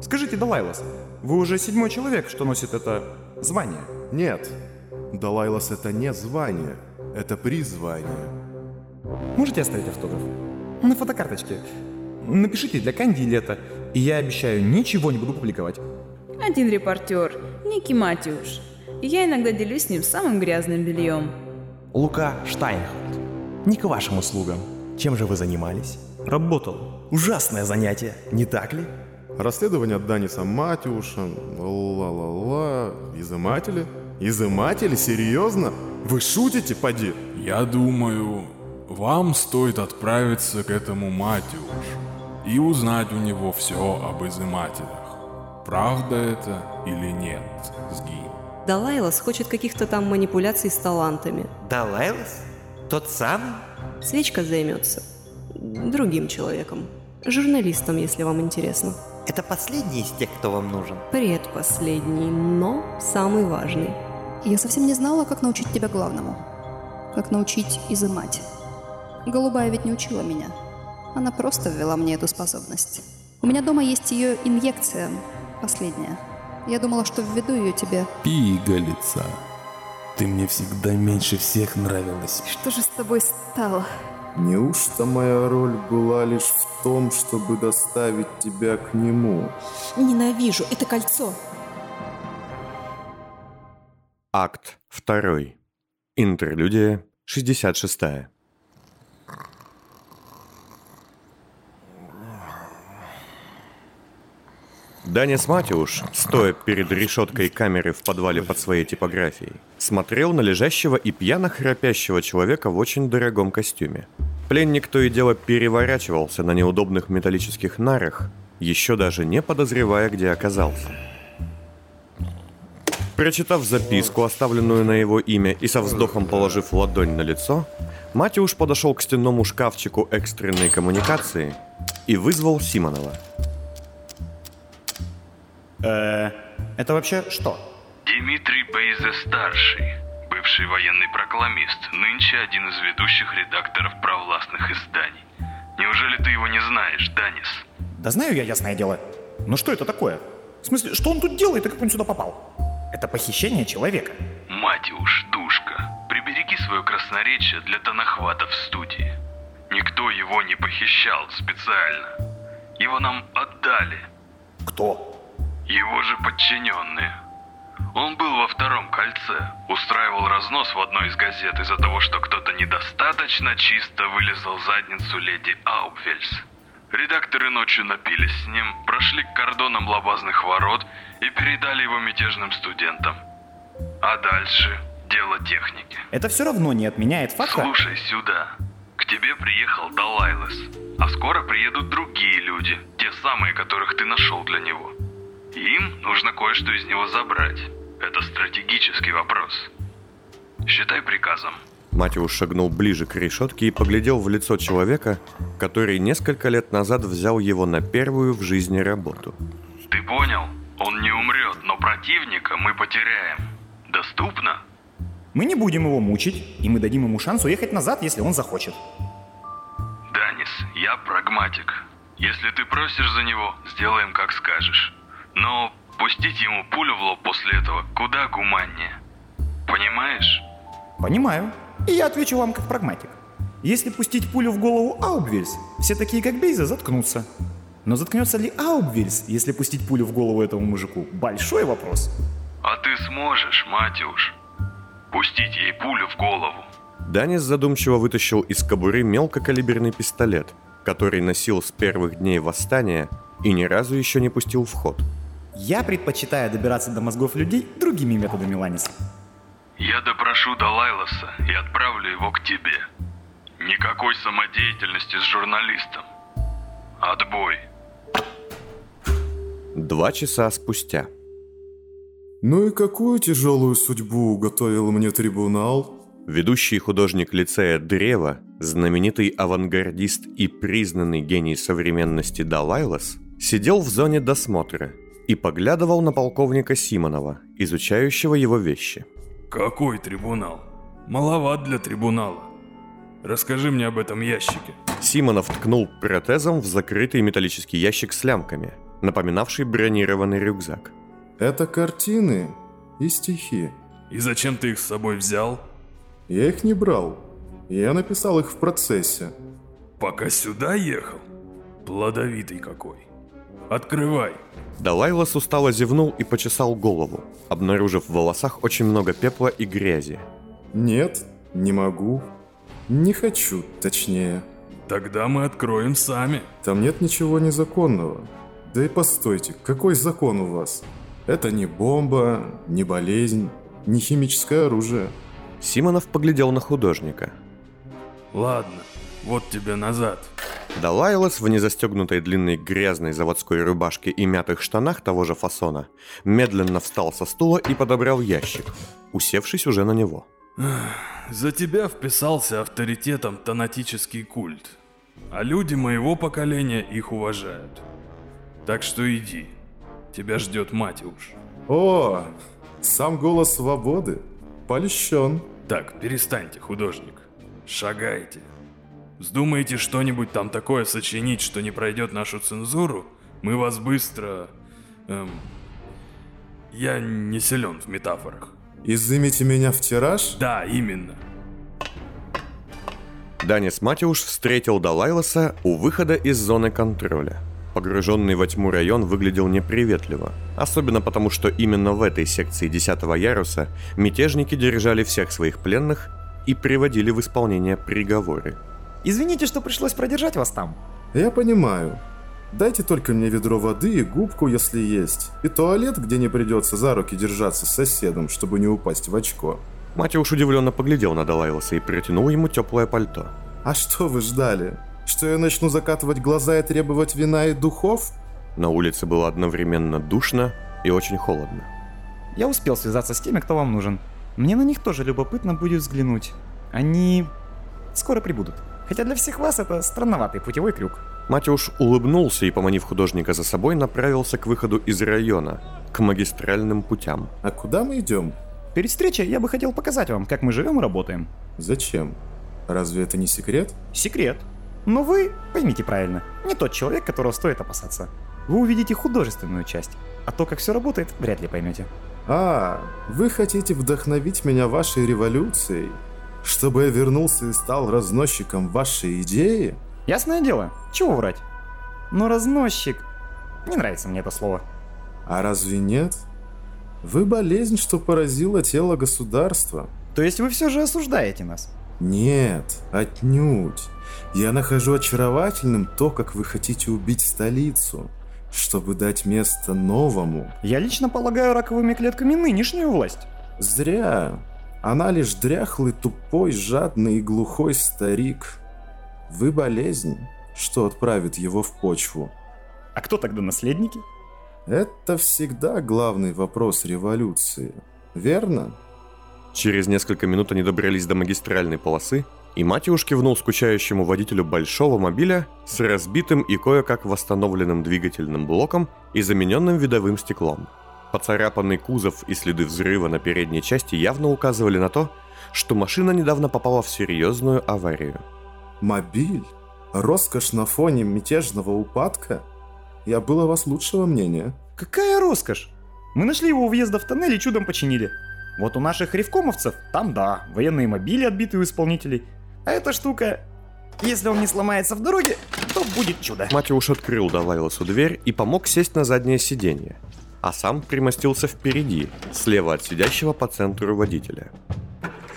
Скажите, Далайлас, вы уже седьмой человек, что носит это звание. Нет, Далайлас это не звание, это призвание. Можете оставить автограф? На фотокарточке. Напишите для Канди Лето, и я обещаю, ничего не буду публиковать. Один репортер, Ники Матюш. Я иногда делюсь с ним самым грязным бельем. Лука Штайнхард. Не к вашим услугам. Чем же вы занимались? Работал. Ужасное занятие, не так ли? Расследование Даниса Матюша, ла-ла-ла, изыматели? Изыматели? Серьезно? Вы шутите, поди? Я думаю, вам стоит отправиться к этому Матюш и узнать у него все об изымателях. Правда это или нет, Сгин? Далайлас хочет каких-то там манипуляций с талантами. Далайлас? Тот самый? Свечка займется. Другим человеком. Журналистом, если вам интересно. Это последний из тех, кто вам нужен? Предпоследний, но самый важный. Я совсем не знала, как научить тебя главному. Как научить изымать. Голубая ведь не учила меня. Она просто ввела мне эту способность. У меня дома есть ее инъекция, последняя. Я думала, что введу ее тебе. Пигалица. Ты мне всегда меньше всех нравилась. Что же с тобой стало? Неужто моя роль была лишь в том, чтобы доставить тебя к нему? Ненавижу это кольцо. Акт 2. Интерлюдия 66. Данис Матиуш, стоя перед решеткой камеры в подвале под своей типографией, смотрел на лежащего и пьяно храпящего человека в очень дорогом костюме. Пленник то и дело переворачивался на неудобных металлических нарах, еще даже не подозревая, где оказался. Прочитав записку, оставленную на его имя, и со вздохом положив ладонь на лицо, Матиуш подошел к стенному шкафчику экстренной коммуникации и вызвал Симонова – Э, это вообще что? Дмитрий Бейзе-старший, бывший военный прокламист, нынче один из ведущих редакторов провластных изданий. Неужели ты его не знаешь, Данис? Да знаю я, ясное дело. Но что это такое? В смысле, что он тут делает и как он сюда попал? Это похищение человека. Мать уж, душка, прибереги свое красноречие для тонохвата в студии. Никто его не похищал специально. Его нам отдали. Кто? Его же подчиненные. Он был во втором кольце, устраивал разнос в одной из газет из-за того, что кто-то недостаточно чисто вылезал задницу леди Аупвельс. Редакторы ночью напились с ним, прошли к кордонам лабазных ворот и передали его мятежным студентам. А дальше дело техники. Это все равно не отменяет факта... Слушай сюда. К тебе приехал Далайлас. А скоро приедут другие люди, те самые, которых ты нашел для него. Им нужно кое-что из него забрать. Это стратегический вопрос. Считай приказом. Матиус шагнул ближе к решетке и поглядел в лицо человека, который несколько лет назад взял его на первую в жизни работу. Ты понял? Он не умрет, но противника мы потеряем. Доступно? Мы не будем его мучить, и мы дадим ему шанс уехать назад, если он захочет. Данис, я прагматик. Если ты просишь за него, сделаем как скажешь. Но пустить ему пулю в лоб после этого куда гуманнее. Понимаешь? Понимаю. И я отвечу вам как прагматик. Если пустить пулю в голову Аубвельс, все такие как Бейза заткнутся. Но заткнется ли Аубвельс, если пустить пулю в голову этому мужику? Большой вопрос. А ты сможешь, Матюш, пустить ей пулю в голову? Данис задумчиво вытащил из кобуры мелкокалиберный пистолет, который носил с первых дней восстания и ни разу еще не пустил в ход. Я предпочитаю добираться до мозгов людей другими методами, Ланис. Я допрошу Далайласа и отправлю его к тебе. Никакой самодеятельности с журналистом. Отбой. Два часа спустя. Ну и какую тяжелую судьбу уготовил мне трибунал? Ведущий художник лицея Древа, знаменитый авангардист и признанный гений современности Далайлас, сидел в зоне досмотра и поглядывал на полковника Симонова, изучающего его вещи. Какой трибунал? Маловат для трибунала. Расскажи мне об этом ящике. Симонов ткнул протезом в закрытый металлический ящик с лямками, напоминавший бронированный рюкзак. Это картины и стихи. И зачем ты их с собой взял? Я их не брал. Я написал их в процессе. Пока сюда ехал? Плодовитый какой. Открывай. Далайлас устало зевнул и почесал голову, обнаружив в волосах очень много пепла и грязи. Нет, не могу. Не хочу, точнее. Тогда мы откроем сами. Там нет ничего незаконного. Да и постойте, какой закон у вас? Это не бомба, не болезнь, не химическое оружие. Симонов поглядел на художника. Ладно, вот тебе назад. Далайлас в незастегнутой длинной грязной заводской рубашке и мятых штанах того же фасона медленно встал со стула и подобрал ящик, усевшись уже на него. За тебя вписался авторитетом тонатический культ, а люди моего поколения их уважают. Так что иди, тебя ждет Матюш. О, сам голос свободы. Польщен. Так, перестаньте, художник. Шагайте. Вздумаете что-нибудь там такое сочинить, что не пройдет нашу цензуру, мы вас быстро... Эм, я не силен в метафорах. Изымите меня в тираж? Да, именно. Данис Матиуш встретил Далайласа у выхода из зоны контроля. Погруженный во тьму район выглядел неприветливо, особенно потому, что именно в этой секции 10 яруса мятежники держали всех своих пленных и приводили в исполнение приговоры. Извините, что пришлось продержать вас там. Я понимаю. Дайте только мне ведро воды и губку, если есть. И туалет, где не придется за руки держаться с соседом, чтобы не упасть в очко. Матиуш удивленно поглядел на Далайласа и протянул ему теплое пальто. А что вы ждали? Что я начну закатывать глаза и требовать вина и духов? На улице было одновременно душно и очень холодно. Я успел связаться с теми, кто вам нужен. Мне на них тоже любопытно будет взглянуть. Они скоро прибудут. Хотя для всех вас это странноватый путевой крюк. Матюш улыбнулся и, поманив художника за собой, направился к выходу из района, к магистральным путям. А куда мы идем? Перед встречей я бы хотел показать вам, как мы живем и работаем. Зачем? Разве это не секрет? Секрет. Но вы, поймите правильно, не тот человек, которого стоит опасаться. Вы увидите художественную часть, а то, как все работает, вряд ли поймете. А, вы хотите вдохновить меня вашей революцией? Чтобы я вернулся и стал разносчиком вашей идеи? Ясное дело, чего врать? Но разносчик... Не нравится мне это слово. А разве нет? Вы болезнь, что поразила тело государства. То есть вы все же осуждаете нас? Нет, отнюдь. Я нахожу очаровательным то, как вы хотите убить столицу, чтобы дать место новому. Я лично полагаю раковыми клетками нынешнюю власть. Зря. Она лишь дряхлый, тупой, жадный и глухой старик. Вы болезнь, что отправит его в почву. А кто тогда наследники? Это всегда главный вопрос революции, верно? Через несколько минут они добрались до магистральной полосы, и Матиуш кивнул скучающему водителю большого мобиля с разбитым и кое-как восстановленным двигательным блоком и замененным видовым стеклом. Поцарапанный кузов и следы взрыва на передней части явно указывали на то, что машина недавно попала в серьезную аварию. Мобиль? Роскошь на фоне мятежного упадка? Я был о вас лучшего мнения. Какая роскошь? Мы нашли его у въезда в тоннель и чудом починили. Вот у наших ревкомовцев, там да, военные мобили отбитые у исполнителей. А эта штука, если он не сломается в дороге, то будет чудо. Матиуш открыл Далайласу дверь и помог сесть на заднее сиденье, а сам примостился впереди, слева от сидящего по центру водителя.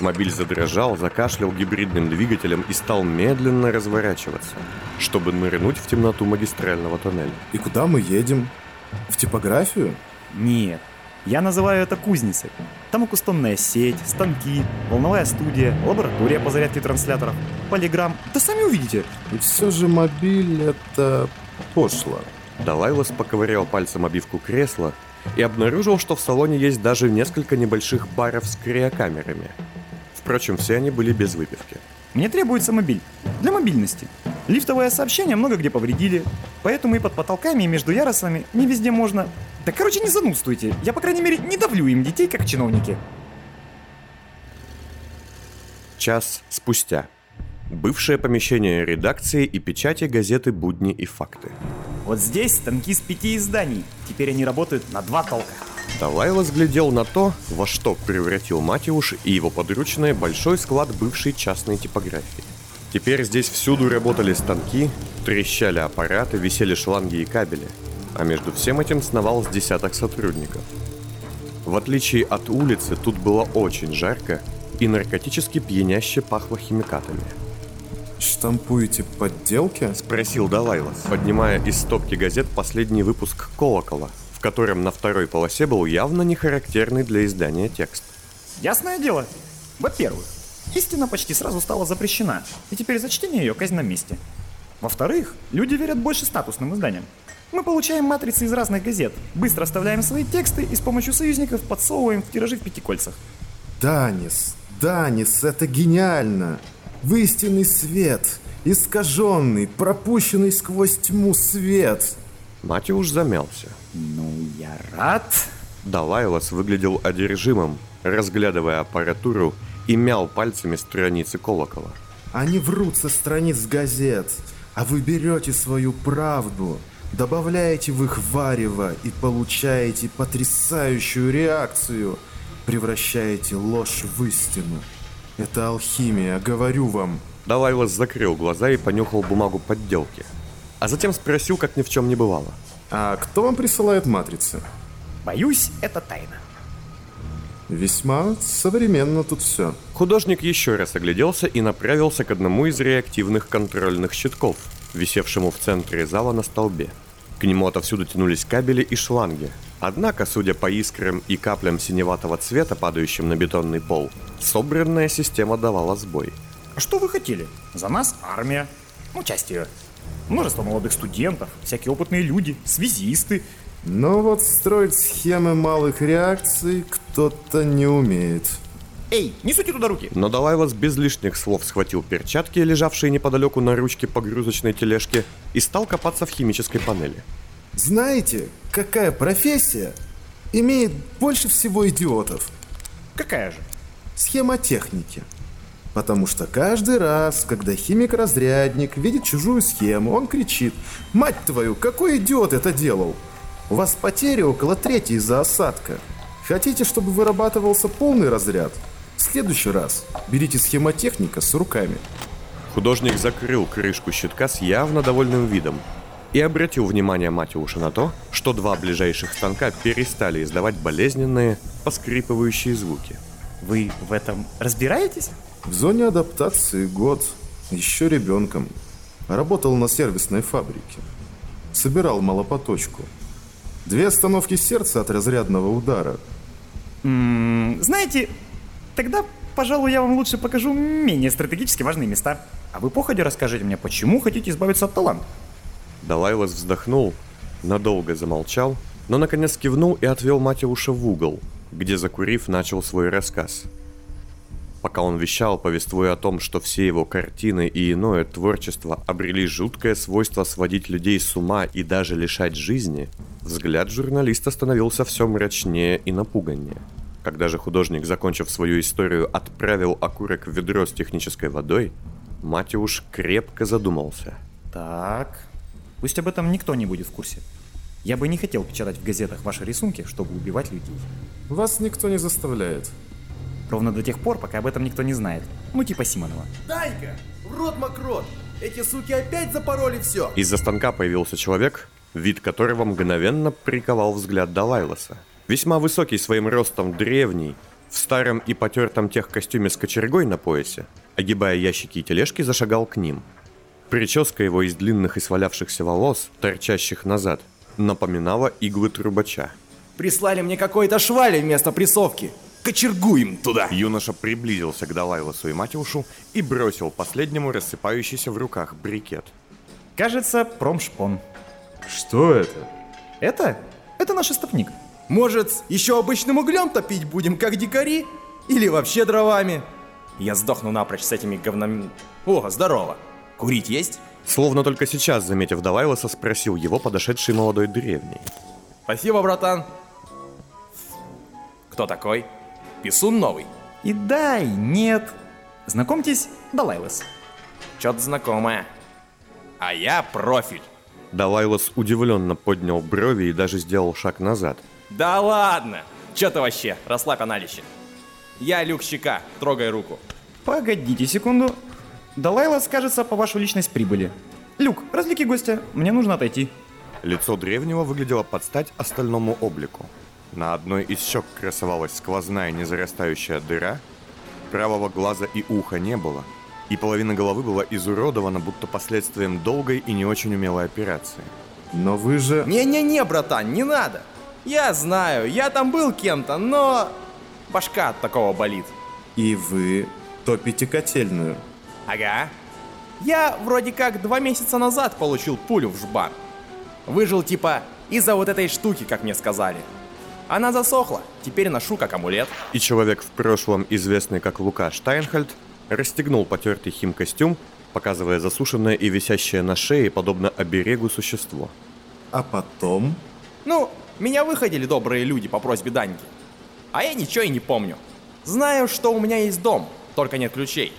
Мобиль задрожал, закашлял гибридным двигателем и стал медленно разворачиваться, чтобы нырнуть в темноту магистрального тоннеля. И куда мы едем? В типографию? Нет, я называю это кузницей. Там акустонная сеть, станки, волновая студия, лаборатория по зарядке трансляторов, полиграмм. Да сами увидите. И все же мобиль это пошло. Далайлас поковырял пальцем обивку кресла и обнаружил, что в салоне есть даже несколько небольших баров с криокамерами. Впрочем, все они были без выпивки. Мне требуется мобиль. Для мобильности. Лифтовое сообщение много где повредили, поэтому и под потолками, и между ярусами не везде можно. Да короче, не занудствуйте. Я, по крайней мере, не давлю им детей, как чиновники. Час спустя. Бывшее помещение редакции и печати газеты «Будни и факты». Вот здесь станки с пяти изданий. Теперь они работают на два толка. Давайлос глядел на то, во что превратил Матиуш и его подручные большой склад бывшей частной типографии. Теперь здесь всюду работали станки, трещали аппараты, висели шланги и кабели, а между всем этим сновал с десяток сотрудников. В отличие от улицы, тут было очень жарко и наркотически пьяняще пахло химикатами. «Штампуете подделки?» — спросил Далайлас, поднимая из стопки газет последний выпуск «Колокола», в котором на второй полосе был явно не характерный для издания текст. Ясное дело. Во-первых, истина почти сразу стала запрещена, и теперь за чтение ее казнь на месте. Во-вторых, люди верят больше статусным изданиям. Мы получаем матрицы из разных газет, быстро оставляем свои тексты и с помощью союзников подсовываем в тиражи в пятикольцах. Данис, Данис, это гениально! В истинный свет, искаженный, пропущенный сквозь тьму свет. Матиуш замялся. Ну, я рад. Далайлас выглядел одержимым, разглядывая аппаратуру и мял пальцами страницы колокола. Они врут со страниц газет, а вы берете свою правду, добавляете в их варево и получаете потрясающую реакцию, превращаете ложь в истину. Это алхимия, говорю вам. Далайлас закрыл глаза и понюхал бумагу подделки. А затем спросил, как ни в чем не бывало. А кто вам присылает матрицы? Боюсь, это тайна. Весьма современно тут все. Художник еще раз огляделся и направился к одному из реактивных контрольных щитков, висевшему в центре зала на столбе. К нему отовсюду тянулись кабели и шланги. Однако, судя по искрам и каплям синеватого цвета, падающим на бетонный пол, собранная система давала сбой. А что вы хотели? За нас армия. Ну, часть ее. Множество молодых студентов, всякие опытные люди, связисты. Но вот строить схемы малых реакций кто-то не умеет. Эй, не сути туда руки! Но Далайлас без лишних слов схватил перчатки, лежавшие неподалеку на ручке погрузочной тележки, и стал копаться в химической панели. Знаете, какая профессия имеет больше всего идиотов? Какая же? Схемотехники. Потому что каждый раз, когда химик-разрядник видит чужую схему, он кричит «Мать твою, какой идиот это делал!» У вас потери около трети из-за осадка. Хотите, чтобы вырабатывался полный разряд? В следующий раз берите схемотехника с руками. Художник закрыл крышку щитка с явно довольным видом и обратил внимание Матиуша на то, что два ближайших станка перестали издавать болезненные, поскрипывающие звуки. Вы в этом разбираетесь? В зоне адаптации год, еще ребенком. Работал на сервисной фабрике. Собирал малопоточку. Две остановки сердца от разрядного удара. М -м, знаете, тогда, пожалуй, я вам лучше покажу менее стратегически важные места. А вы походе расскажите мне, почему хотите избавиться от таланта? Далайлас вздохнул, надолго замолчал, но наконец кивнул и отвел Матиуша в угол, где, закурив, начал свой рассказ. Пока он вещал, повествуя о том, что все его картины и иное творчество обрели жуткое свойство сводить людей с ума и даже лишать жизни, взгляд журналиста становился все мрачнее и напуганнее. Когда же художник, закончив свою историю, отправил окурок в ведро с технической водой, Матиуш крепко задумался. Так, пусть об этом никто не будет в курсе. Я бы не хотел печатать в газетах ваши рисунки, чтобы убивать людей. Вас никто не заставляет. Ровно до тех пор, пока об этом никто не знает. Ну, типа Симонова. Дай-ка! Рот мокрот! Эти суки опять запороли все! Из-за станка появился человек, вид которого мгновенно приковал взгляд Далайласа. Весьма высокий своим ростом древний, в старом и потертом тех костюме с кочергой на поясе, огибая ящики и тележки, зашагал к ним. Прическа его из длинных и свалявшихся волос, торчащих назад, напоминала иглы трубача. Прислали мне какой-то швали вместо прессовки. Кочергуем туда! Юноша приблизился к Далайласу и Матюшу и бросил последнему рассыпающийся в руках брикет. Кажется, промшпон. Что это? Это? Это наш истопник. Может, еще обычным углем топить будем, как дикари? Или вообще дровами? Я сдохну напрочь с этими говнами... О, здорово! Курить есть? Словно только сейчас, заметив Далайласа, спросил его подошедший молодой древний. Спасибо, братан. Кто такой? Писун новый? И да, и нет. Знакомьтесь, Далайлас. Чё-то знакомое. А я профиль. Далайлос удивленно поднял брови и даже сделал шаг назад. Да ладно! Чё ты вообще? Расслабь аналище. Я Люк Щека, трогай руку. Погодите секунду. Далайла скажется по вашу личность прибыли. Люк, развлеки гостя, мне нужно отойти. Лицо древнего выглядело под стать остальному облику. На одной из щек красовалась сквозная незарастающая дыра, правого глаза и уха не было, и половина головы была изуродована, будто последствием долгой и не очень умелой операции. Но вы же... Не-не-не, братан, не надо. Я знаю, я там был кем-то, но... Башка от такого болит. И вы топите котельную. Ага. Я вроде как два месяца назад получил пулю в жбан. Выжил типа из-за вот этой штуки, как мне сказали. Она засохла, теперь ношу как амулет. И человек в прошлом, известный как Лука Штайнхальд, расстегнул потертый хим-костюм, показывая засушенное и висящее на шее, подобно оберегу существо. А потом... Ну, меня выходили добрые люди по просьбе Даньки. А я ничего и не помню. Знаю, что у меня есть дом, только нет ключей.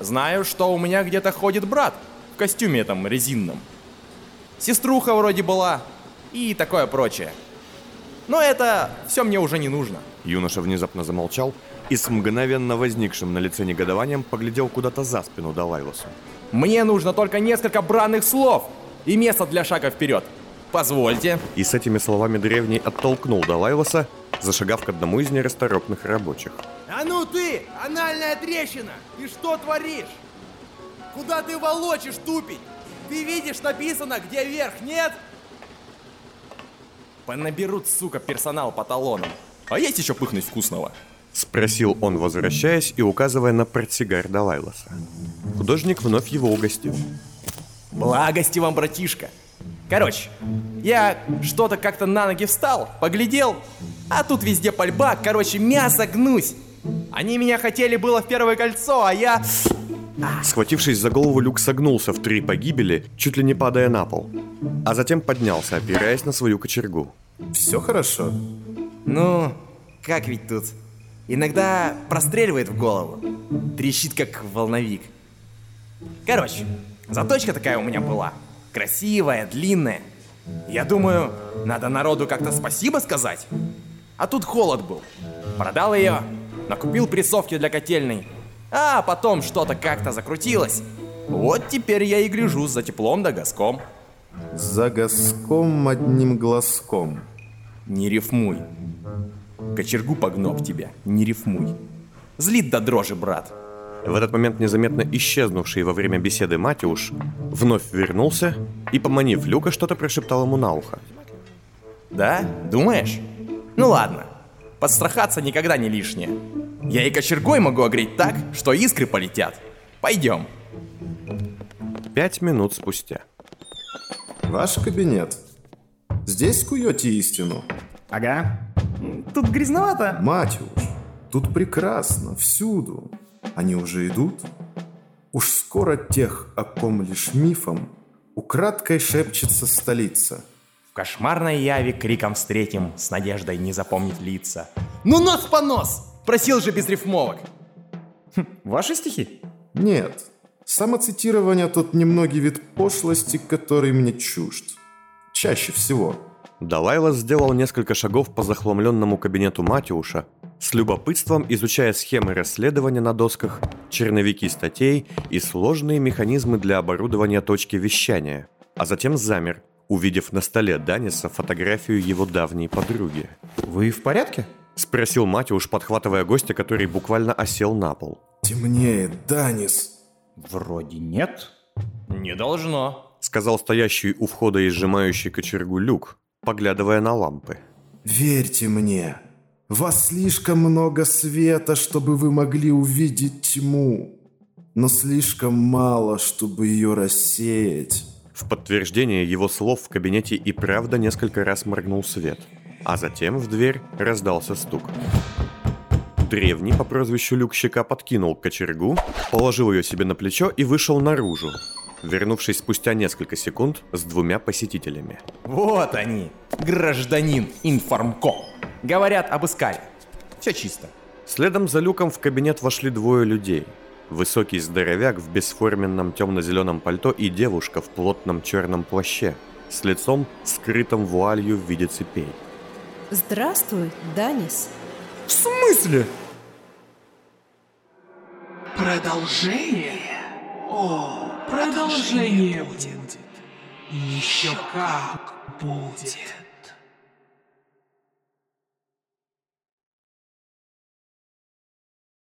Знаю, что у меня где-то ходит брат в костюме этом резинном. Сеструха вроде была и такое прочее. Но это все мне уже не нужно. Юноша внезапно замолчал и с мгновенно возникшим на лице негодованием поглядел куда-то за спину Далайлосу. Мне нужно только несколько бранных слов и место для шага вперед. Позвольте. И с этими словами древний оттолкнул Далайлоса, зашагав к одному из нерасторопных рабочих. А ну ты, анальная трещина! Ты что творишь? Куда ты волочишь, тупить? Ты видишь, написано, где верх, нет? Понаберут, сука, персонал по талонам. А есть еще пыхнуть вкусного? Спросил он, возвращаясь и указывая на портсигар Далайлоса. Художник вновь его угостил. Благости вам, братишка. Короче, я что-то как-то на ноги встал, поглядел, а тут везде пальба, короче, мясо гнусь. Они меня хотели было в первое кольцо, а я... Схватившись за голову, Люк согнулся в три погибели, чуть ли не падая на пол. А затем поднялся, опираясь на свою кочергу. Все хорошо? Ну, как ведь тут? Иногда простреливает в голову. Трещит, как волновик. Короче, заточка такая у меня была. Красивая, длинная. Я думаю, надо народу как-то спасибо сказать. А тут холод был. Продал ее, накупил прессовки для котельной. А потом что-то как-то закрутилось. Вот теперь я и гляжу за теплом да газком. За газком одним глазком. Не рифмуй. Кочергу погноб тебя, не рифмуй. Злит до дрожи, брат. В этот момент незаметно исчезнувший во время беседы Матюш вновь вернулся и, поманив Люка, что-то прошептал ему на ухо. Да? Думаешь? Ну ладно. Подстрахаться никогда не лишнее. Я и кочергой могу огреть так, что искры полетят. Пойдем. Пять минут спустя. Ваш кабинет. Здесь куете истину? Ага. Тут грязновато. Матюш, тут прекрасно, всюду. Они уже идут? Уж скоро тех, о ком лишь мифом, украдкой шепчется столица. В кошмарной яве криком встретим, с надеждой не запомнить лица. Ну нос по нос! Просил же без рифмовок. Хм, ваши стихи? Нет. Самоцитирование тут немногий вид пошлости, который мне чужд. Чаще всего. Далайла сделал несколько шагов по захламленному кабинету Матюша, с любопытством изучая схемы расследования на досках, черновики статей и сложные механизмы для оборудования точки вещания, а затем замер, увидев на столе Даниса фотографию его давней подруги. «Вы в порядке?» — спросил Матюш, подхватывая гостя, который буквально осел на пол. «Темнеет, Данис!» «Вроде нет». «Не должно», — сказал стоящий у входа и сжимающий кочергу Люк, поглядывая на лампы. «Верьте мне, вас слишком много света, чтобы вы могли увидеть тьму, но слишком мало, чтобы ее рассеять». В подтверждение его слов в кабинете и правда несколько раз моргнул свет, а затем в дверь раздался стук. Древний по прозвищу Люк Щека подкинул кочергу, положил ее себе на плечо и вышел наружу, вернувшись спустя несколько секунд с двумя посетителями. Вот они, гражданин информком. Говорят, обыскали. Все чисто. Следом за Люком в кабинет вошли двое людей. Высокий здоровяк в бесформенном темно-зеленом пальто и девушка в плотном черном плаще. с лицом, скрытым вуалью в виде цепей. Здравствуй, Данис. В смысле? Продолжение? О, продолжение будет. Еще как будет.